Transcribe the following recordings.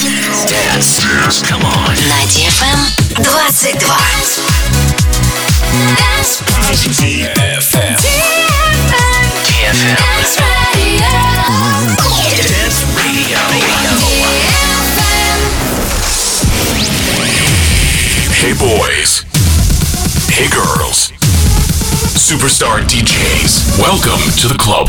Dance. Dance. Come on. На DFM 22. Dance. DFM. DFM. Dance Radio. Hey boys. Hey girls. Superstar DJs. Welcome to the club.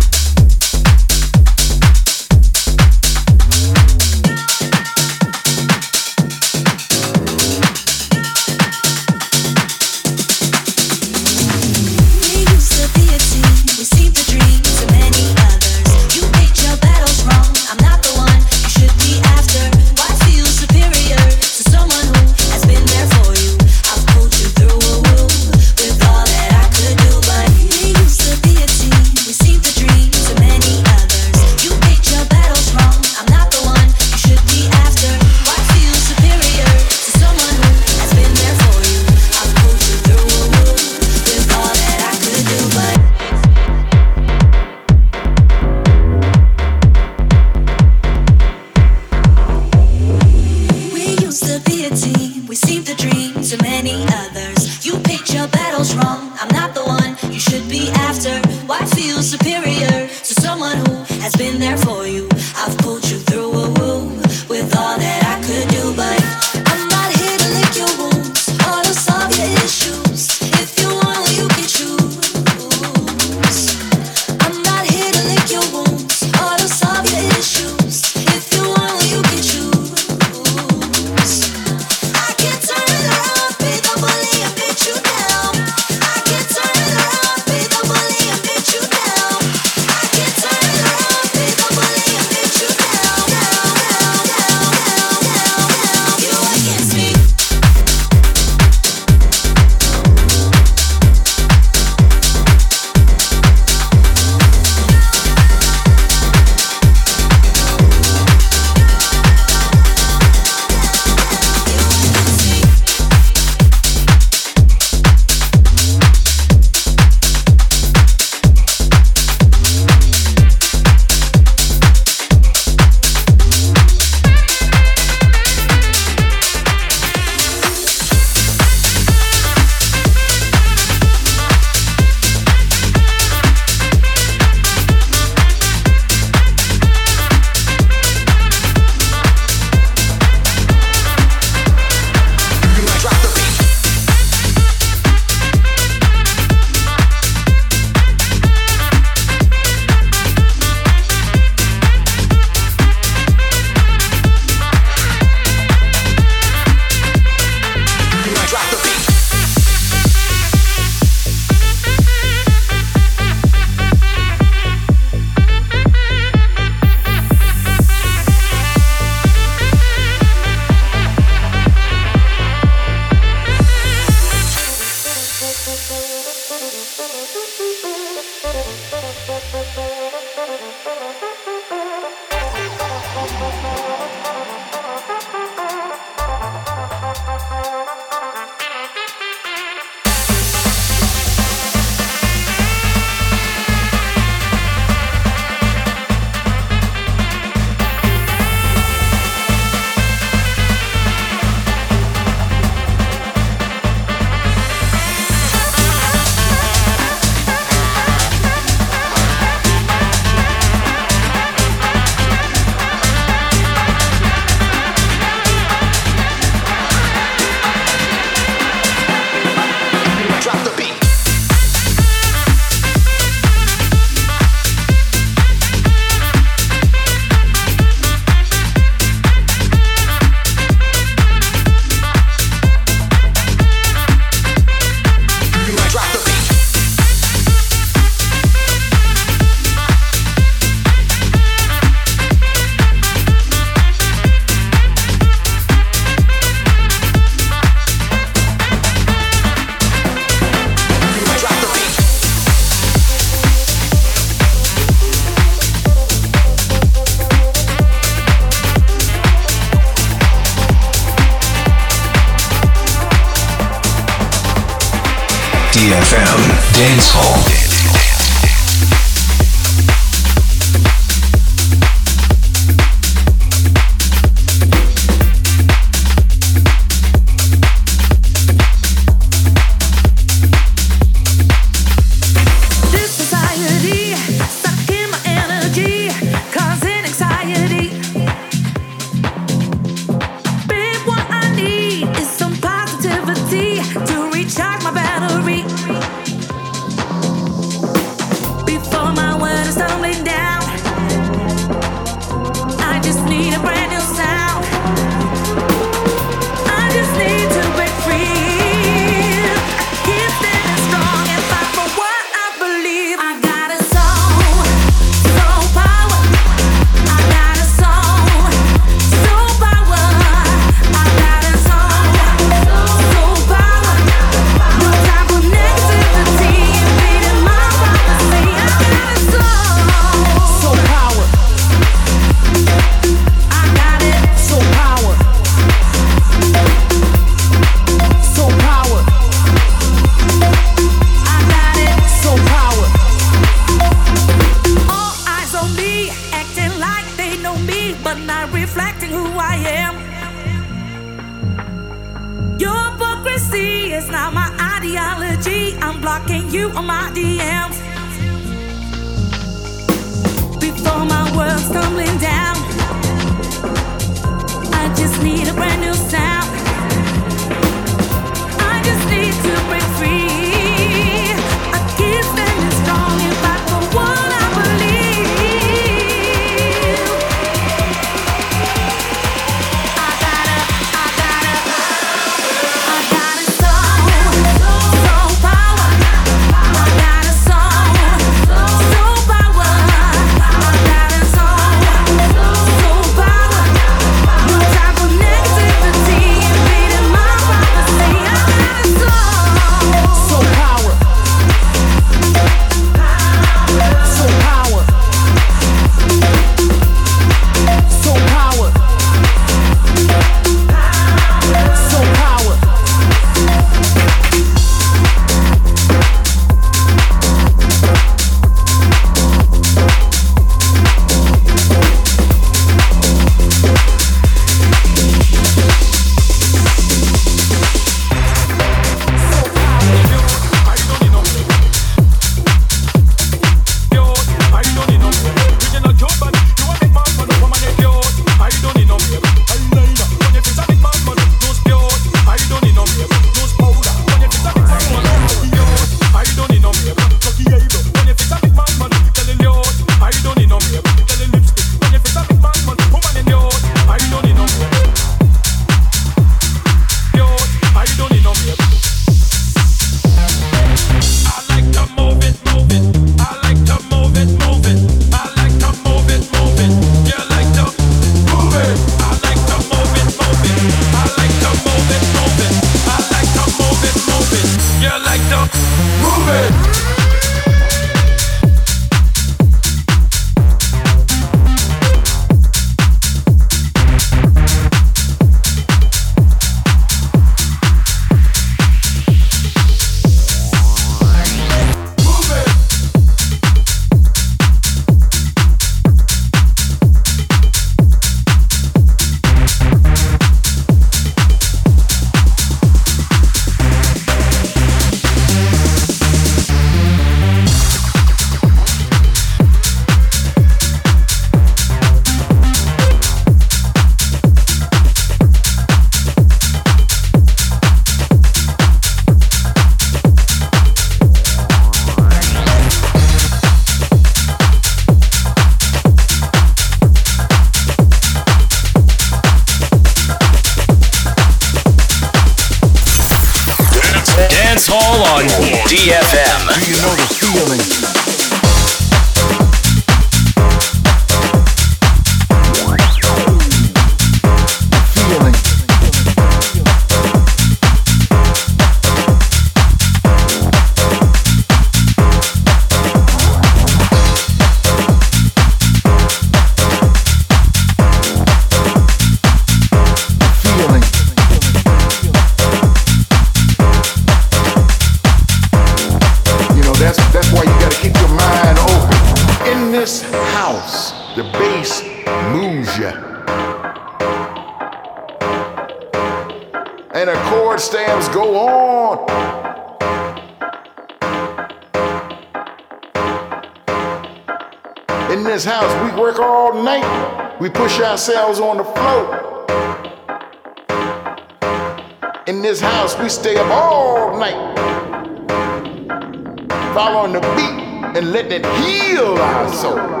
走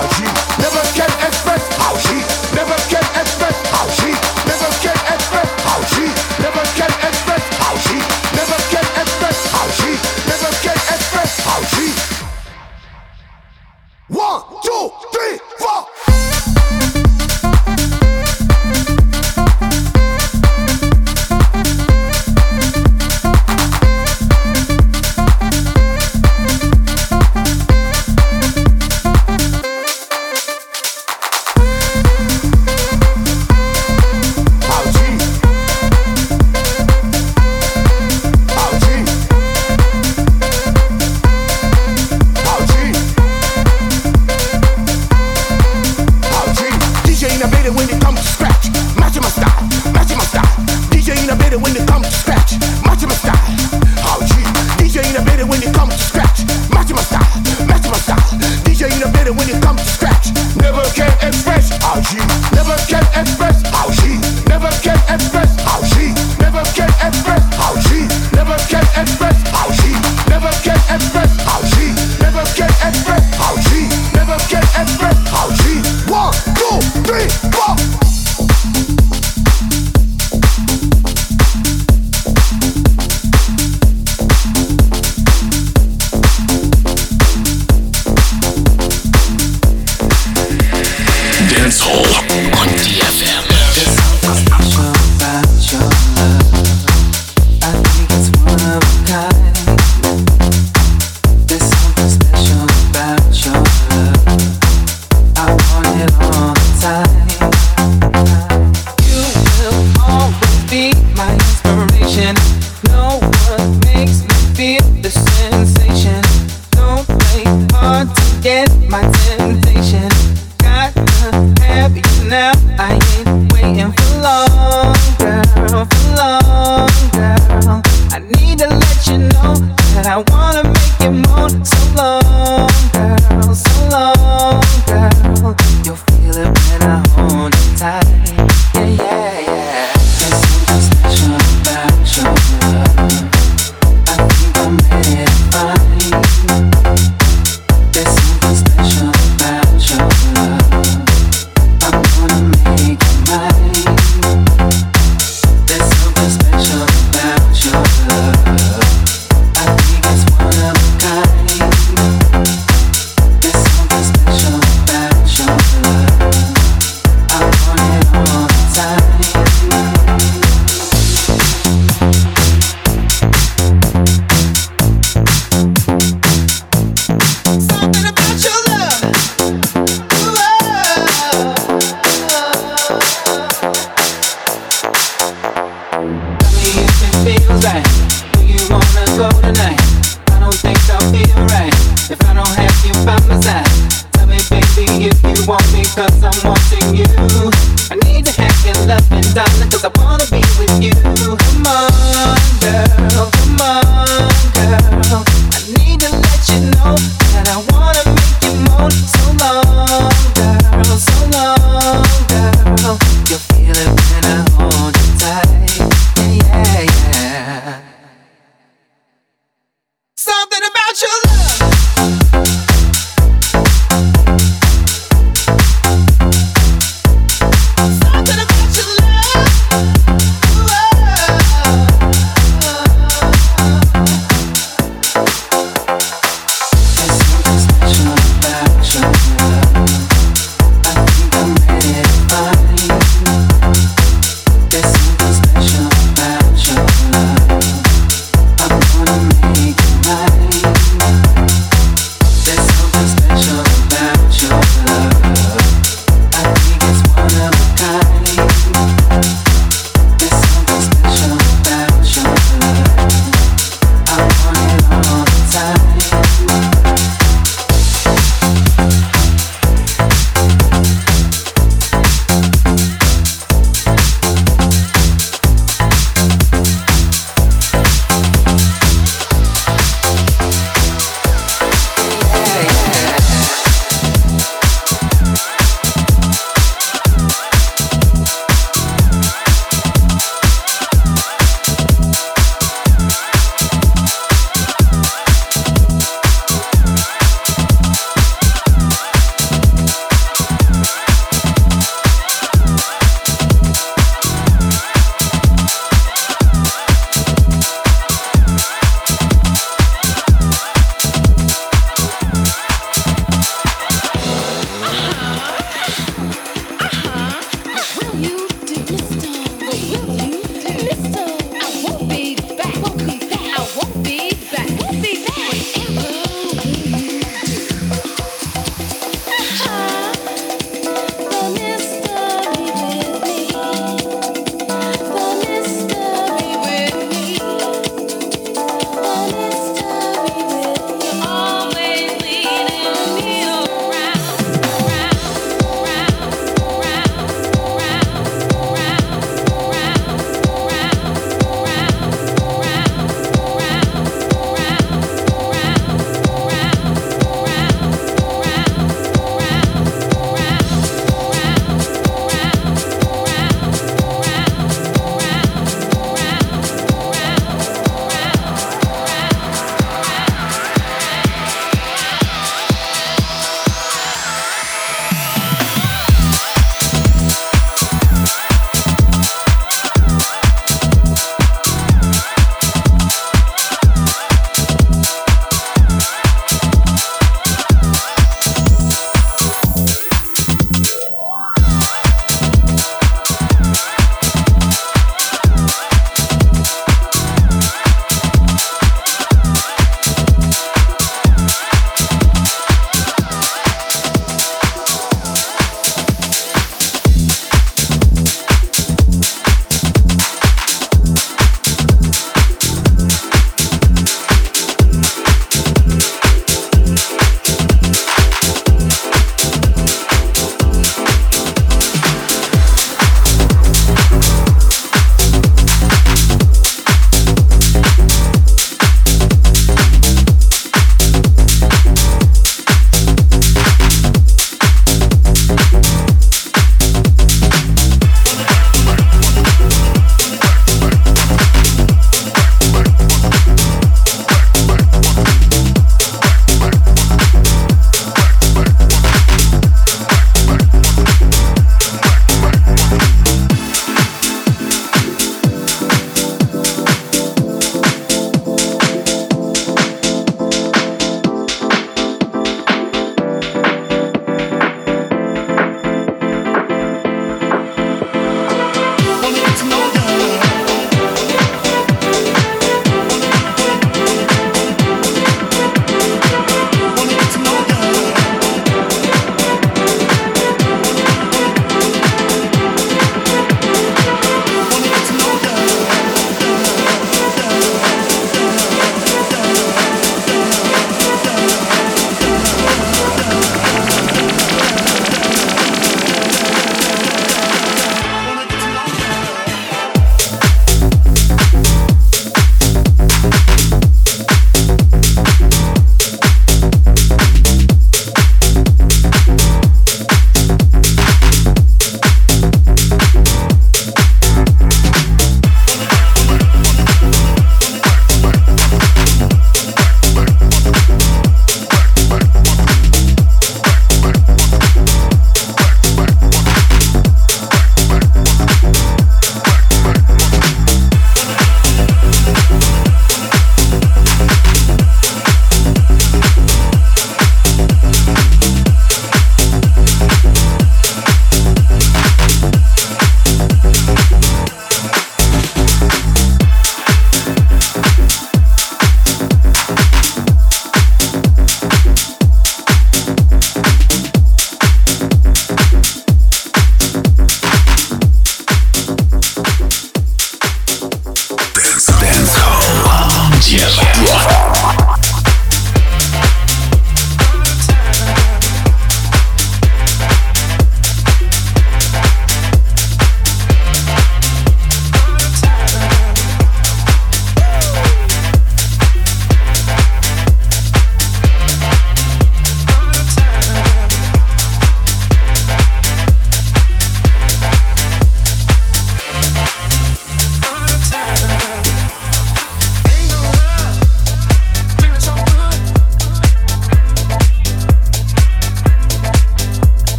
about you.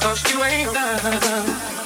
Cause you ain't done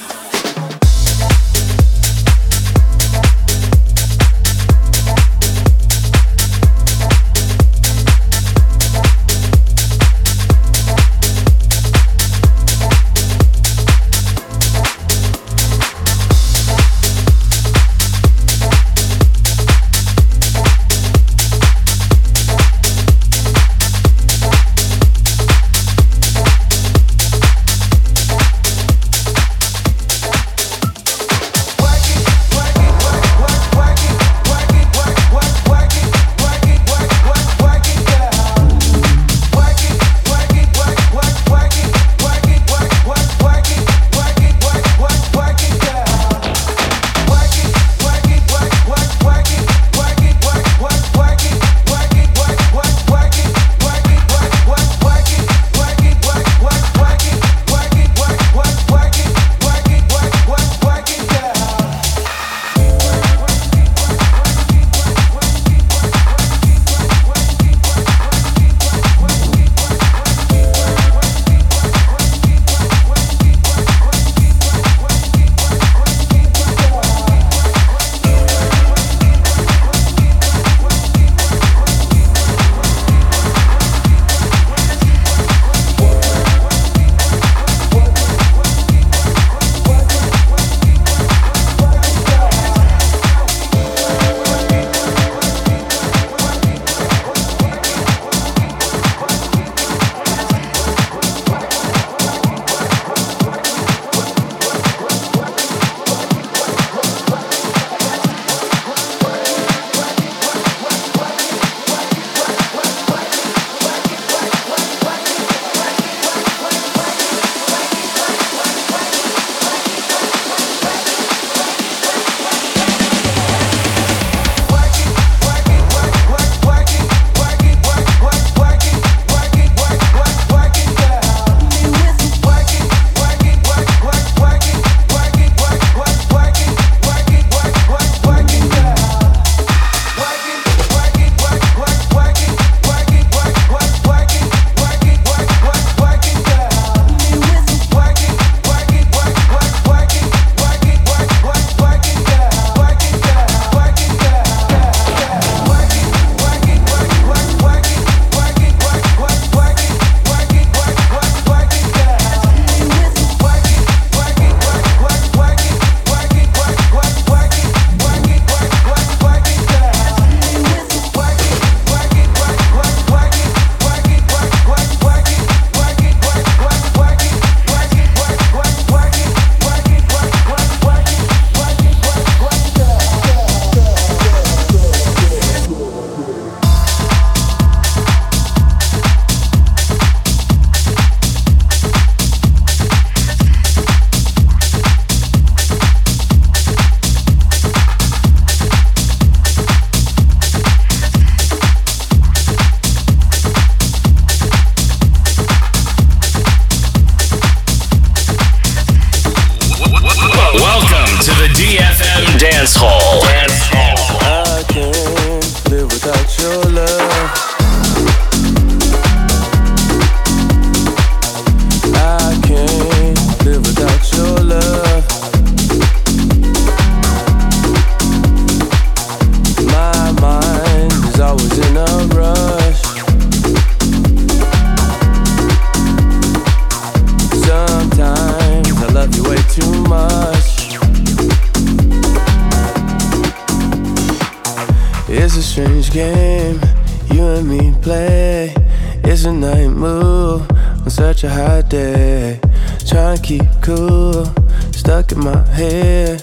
in my head,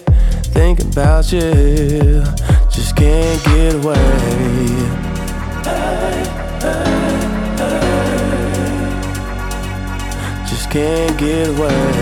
thinking about you. Just can't get away. Hey, hey, hey. Just can't get away.